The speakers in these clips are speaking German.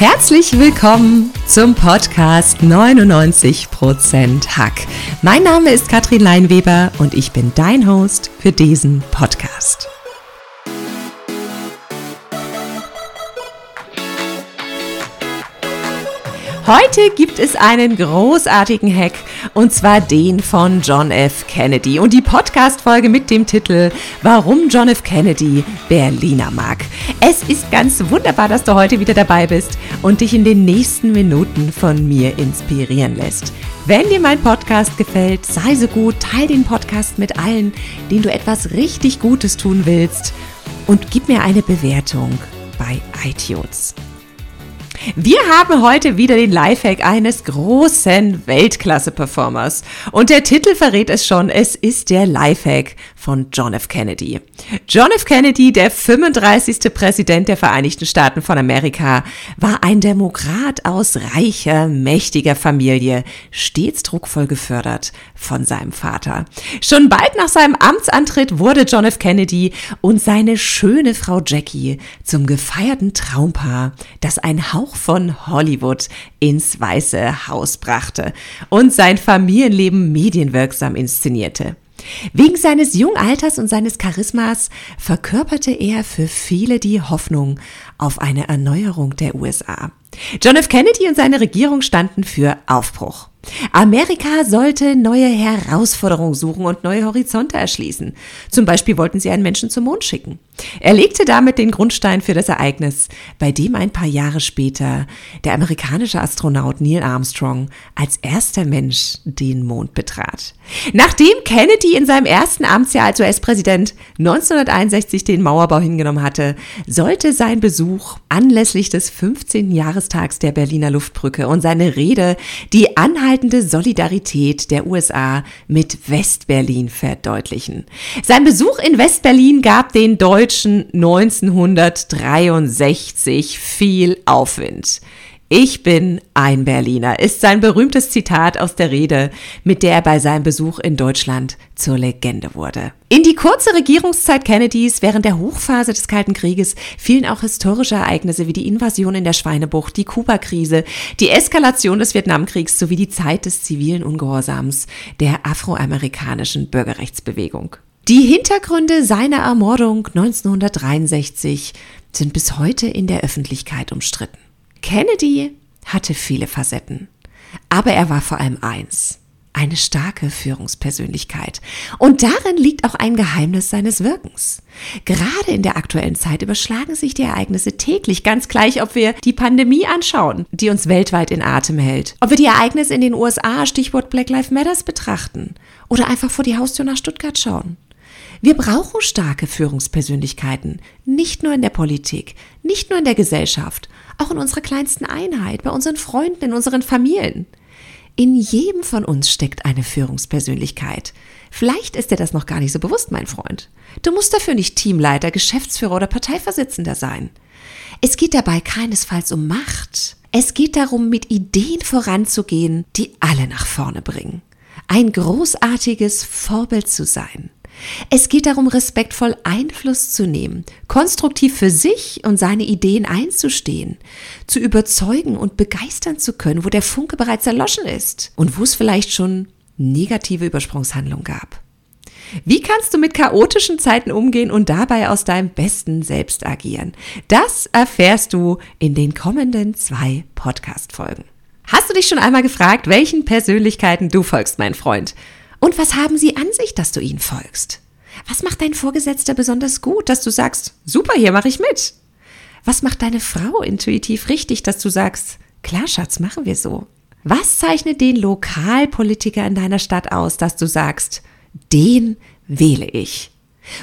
Herzlich willkommen zum Podcast 99% Hack. Mein Name ist Katrin Leinweber und ich bin dein Host für diesen Podcast. Heute gibt es einen großartigen Hack und zwar den von John F. Kennedy und die Podcast-Folge mit dem Titel Warum John F. Kennedy Berliner mag. Es ist ganz wunderbar, dass du heute wieder dabei bist und dich in den nächsten Minuten von mir inspirieren lässt. Wenn dir mein Podcast gefällt, sei so gut, teile den Podcast mit allen, denen du etwas richtig Gutes tun willst und gib mir eine Bewertung bei iTunes. Wir haben heute wieder den Lifehack eines großen Weltklasse-Performers. Und der Titel verrät es schon, es ist der Lifehack von John F. Kennedy. John F. Kennedy, der 35. Präsident der Vereinigten Staaten von Amerika, war ein Demokrat aus reicher, mächtiger Familie, stets druckvoll gefördert von seinem Vater. Schon bald nach seinem Amtsantritt wurde John F. Kennedy und seine schöne Frau Jackie zum gefeierten Traumpaar, das ein Hauch von Hollywood ins Weiße Haus brachte und sein Familienleben medienwirksam inszenierte. Wegen seines jungen Alters und seines Charismas verkörperte er für viele die Hoffnung auf eine Erneuerung der USA. John F. Kennedy und seine Regierung standen für Aufbruch. Amerika sollte neue Herausforderungen suchen und neue Horizonte erschließen. Zum Beispiel wollten sie einen Menschen zum Mond schicken. Er legte damit den Grundstein für das Ereignis, bei dem ein paar Jahre später der amerikanische Astronaut Neil Armstrong als erster Mensch den Mond betrat. Nachdem Kennedy in seinem ersten Amtsjahr als US-Präsident 1961 den Mauerbau hingenommen hatte, sollte sein Besuch anlässlich des 15. Jahrestags der Berliner Luftbrücke und seine Rede die anhaltende Solidarität der USA mit Westberlin verdeutlichen. Sein Besuch in Westberlin gab den Deutschen Deutschen 1963 viel Aufwind. Ich bin ein Berliner ist sein berühmtes Zitat aus der Rede, mit der er bei seinem Besuch in Deutschland zur Legende wurde. In die kurze Regierungszeit Kennedys während der Hochphase des Kalten Krieges fielen auch historische Ereignisse wie die Invasion in der Schweinebucht, die Kuba-Krise, die Eskalation des Vietnamkriegs sowie die Zeit des zivilen Ungehorsams der afroamerikanischen Bürgerrechtsbewegung. Die Hintergründe seiner Ermordung 1963 sind bis heute in der Öffentlichkeit umstritten. Kennedy hatte viele Facetten, aber er war vor allem eins, eine starke Führungspersönlichkeit. Und darin liegt auch ein Geheimnis seines Wirkens. Gerade in der aktuellen Zeit überschlagen sich die Ereignisse täglich, ganz gleich, ob wir die Pandemie anschauen, die uns weltweit in Atem hält, ob wir die Ereignisse in den USA, Stichwort Black Lives Matters betrachten oder einfach vor die Haustür nach Stuttgart schauen. Wir brauchen starke Führungspersönlichkeiten, nicht nur in der Politik, nicht nur in der Gesellschaft, auch in unserer kleinsten Einheit, bei unseren Freunden, in unseren Familien. In jedem von uns steckt eine Führungspersönlichkeit. Vielleicht ist dir das noch gar nicht so bewusst, mein Freund. Du musst dafür nicht Teamleiter, Geschäftsführer oder Parteivorsitzender sein. Es geht dabei keinesfalls um Macht. Es geht darum, mit Ideen voranzugehen, die alle nach vorne bringen. Ein großartiges Vorbild zu sein. Es geht darum, respektvoll Einfluss zu nehmen, konstruktiv für sich und seine Ideen einzustehen, zu überzeugen und begeistern zu können, wo der Funke bereits erloschen ist und wo es vielleicht schon negative Übersprungshandlungen gab. Wie kannst du mit chaotischen Zeiten umgehen und dabei aus deinem besten Selbst agieren? Das erfährst du in den kommenden zwei Podcast-Folgen. Hast du dich schon einmal gefragt, welchen Persönlichkeiten du folgst, mein Freund? Und was haben sie an sich, dass du ihnen folgst? Was macht dein Vorgesetzter besonders gut, dass du sagst, super, hier mache ich mit? Was macht deine Frau intuitiv richtig, dass du sagst, klar, Schatz, machen wir so? Was zeichnet den Lokalpolitiker in deiner Stadt aus, dass du sagst, den wähle ich?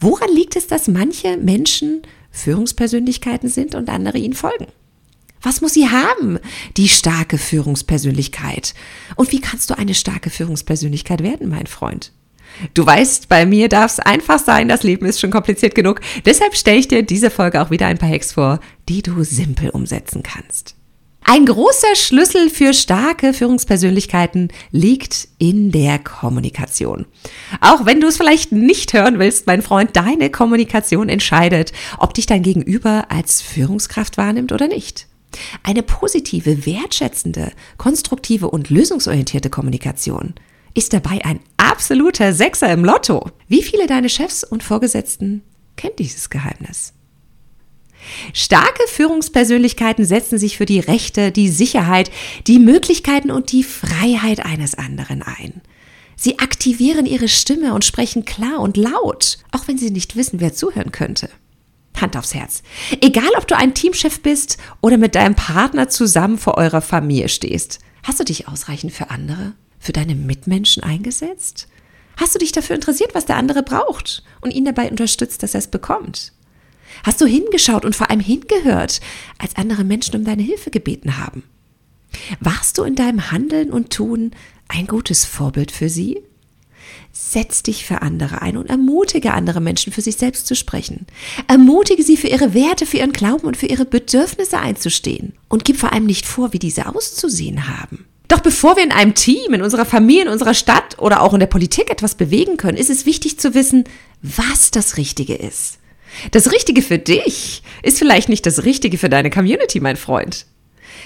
Woran liegt es, dass manche Menschen Führungspersönlichkeiten sind und andere ihnen folgen? Was muss sie haben, die starke Führungspersönlichkeit? Und wie kannst du eine starke Führungspersönlichkeit werden, mein Freund? Du weißt, bei mir darf es einfach sein, das Leben ist schon kompliziert genug. Deshalb stelle ich dir diese Folge auch wieder ein paar Hacks vor, die du simpel umsetzen kannst. Ein großer Schlüssel für starke Führungspersönlichkeiten liegt in der Kommunikation. Auch wenn du es vielleicht nicht hören willst, mein Freund, deine Kommunikation entscheidet, ob dich dein Gegenüber als Führungskraft wahrnimmt oder nicht. Eine positive, wertschätzende, konstruktive und lösungsorientierte Kommunikation ist dabei ein absoluter Sechser im Lotto. Wie viele deine Chefs und Vorgesetzten kennen dieses Geheimnis? Starke Führungspersönlichkeiten setzen sich für die Rechte, die Sicherheit, die Möglichkeiten und die Freiheit eines anderen ein. Sie aktivieren ihre Stimme und sprechen klar und laut, auch wenn sie nicht wissen, wer zuhören könnte. Hand aufs Herz. Egal, ob du ein Teamchef bist oder mit deinem Partner zusammen vor eurer Familie stehst, hast du dich ausreichend für andere, für deine Mitmenschen eingesetzt? Hast du dich dafür interessiert, was der andere braucht und ihn dabei unterstützt, dass er es bekommt? Hast du hingeschaut und vor allem hingehört, als andere Menschen um deine Hilfe gebeten haben? Warst du in deinem Handeln und Tun ein gutes Vorbild für sie? Setz dich für andere ein und ermutige andere Menschen, für sich selbst zu sprechen. Ermutige sie für ihre Werte, für ihren Glauben und für ihre Bedürfnisse einzustehen. Und gib vor allem nicht vor, wie diese auszusehen haben. Doch bevor wir in einem Team, in unserer Familie, in unserer Stadt oder auch in der Politik etwas bewegen können, ist es wichtig zu wissen, was das Richtige ist. Das Richtige für dich ist vielleicht nicht das Richtige für deine Community, mein Freund.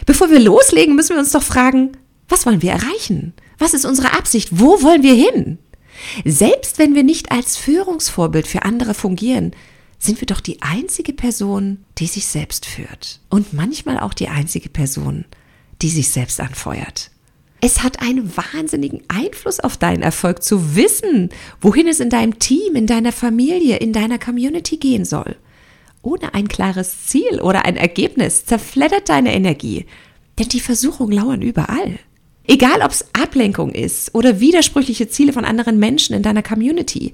Bevor wir loslegen, müssen wir uns doch fragen, was wollen wir erreichen? Was ist unsere Absicht? Wo wollen wir hin? Selbst wenn wir nicht als Führungsvorbild für andere fungieren, sind wir doch die einzige Person, die sich selbst führt. Und manchmal auch die einzige Person, die sich selbst anfeuert. Es hat einen wahnsinnigen Einfluss auf deinen Erfolg zu wissen, wohin es in deinem Team, in deiner Familie, in deiner Community gehen soll. Ohne ein klares Ziel oder ein Ergebnis zerfleddert deine Energie, denn die Versuchungen lauern überall. Egal ob es Ablenkung ist oder widersprüchliche Ziele von anderen Menschen in deiner Community,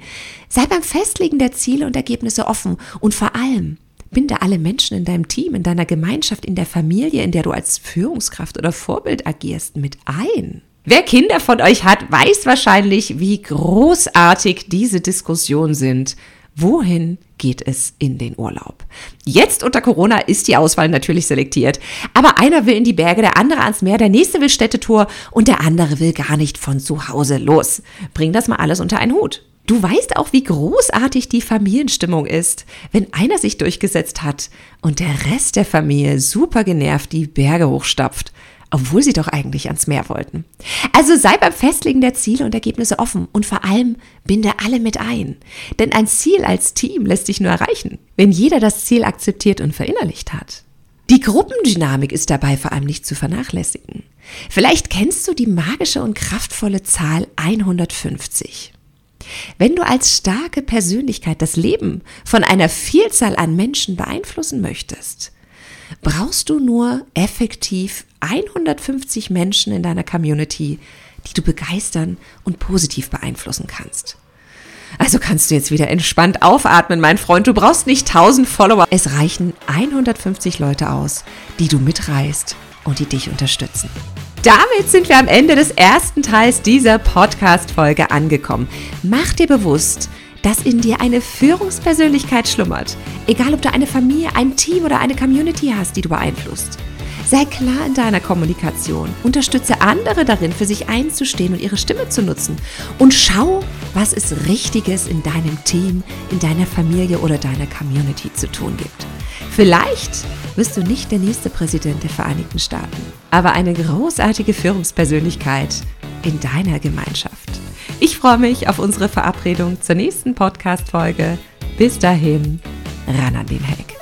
sei beim Festlegen der Ziele und Ergebnisse offen und vor allem Binde alle Menschen in deinem Team, in deiner Gemeinschaft, in der Familie, in der du als Führungskraft oder Vorbild agierst, mit ein. Wer Kinder von euch hat, weiß wahrscheinlich, wie großartig diese Diskussionen sind. Wohin geht es in den Urlaub? Jetzt unter Corona ist die Auswahl natürlich selektiert. Aber einer will in die Berge, der andere ans Meer, der nächste will Städtetour und der andere will gar nicht von zu Hause los. Bring das mal alles unter einen Hut. Du weißt auch, wie großartig die Familienstimmung ist, wenn einer sich durchgesetzt hat und der Rest der Familie super genervt die Berge hochstapft, obwohl sie doch eigentlich ans Meer wollten. Also sei beim Festlegen der Ziele und Ergebnisse offen und vor allem binde alle mit ein. Denn ein Ziel als Team lässt sich nur erreichen, wenn jeder das Ziel akzeptiert und verinnerlicht hat. Die Gruppendynamik ist dabei vor allem nicht zu vernachlässigen. Vielleicht kennst du die magische und kraftvolle Zahl 150. Wenn du als starke Persönlichkeit das Leben von einer Vielzahl an Menschen beeinflussen möchtest, brauchst du nur effektiv 150 Menschen in deiner Community, die du begeistern und positiv beeinflussen kannst. Also kannst du jetzt wieder entspannt aufatmen, mein Freund. Du brauchst nicht 1000 Follower. Es reichen 150 Leute aus, die du mitreißt und die dich unterstützen. Damit sind wir am Ende des ersten Teils dieser Podcast-Folge angekommen. Mach dir bewusst, dass in dir eine Führungspersönlichkeit schlummert. Egal, ob du eine Familie, ein Team oder eine Community hast, die du beeinflusst. Sei klar in deiner Kommunikation. Unterstütze andere darin, für sich einzustehen und ihre Stimme zu nutzen. Und schau, was es Richtiges in deinem Team, in deiner Familie oder deiner Community zu tun gibt. Vielleicht wirst du nicht der nächste Präsident der Vereinigten Staaten, aber eine großartige Führungspersönlichkeit in deiner Gemeinschaft. Ich freue mich auf unsere Verabredung zur nächsten Podcast-Folge. Bis dahin, ran an den Hack.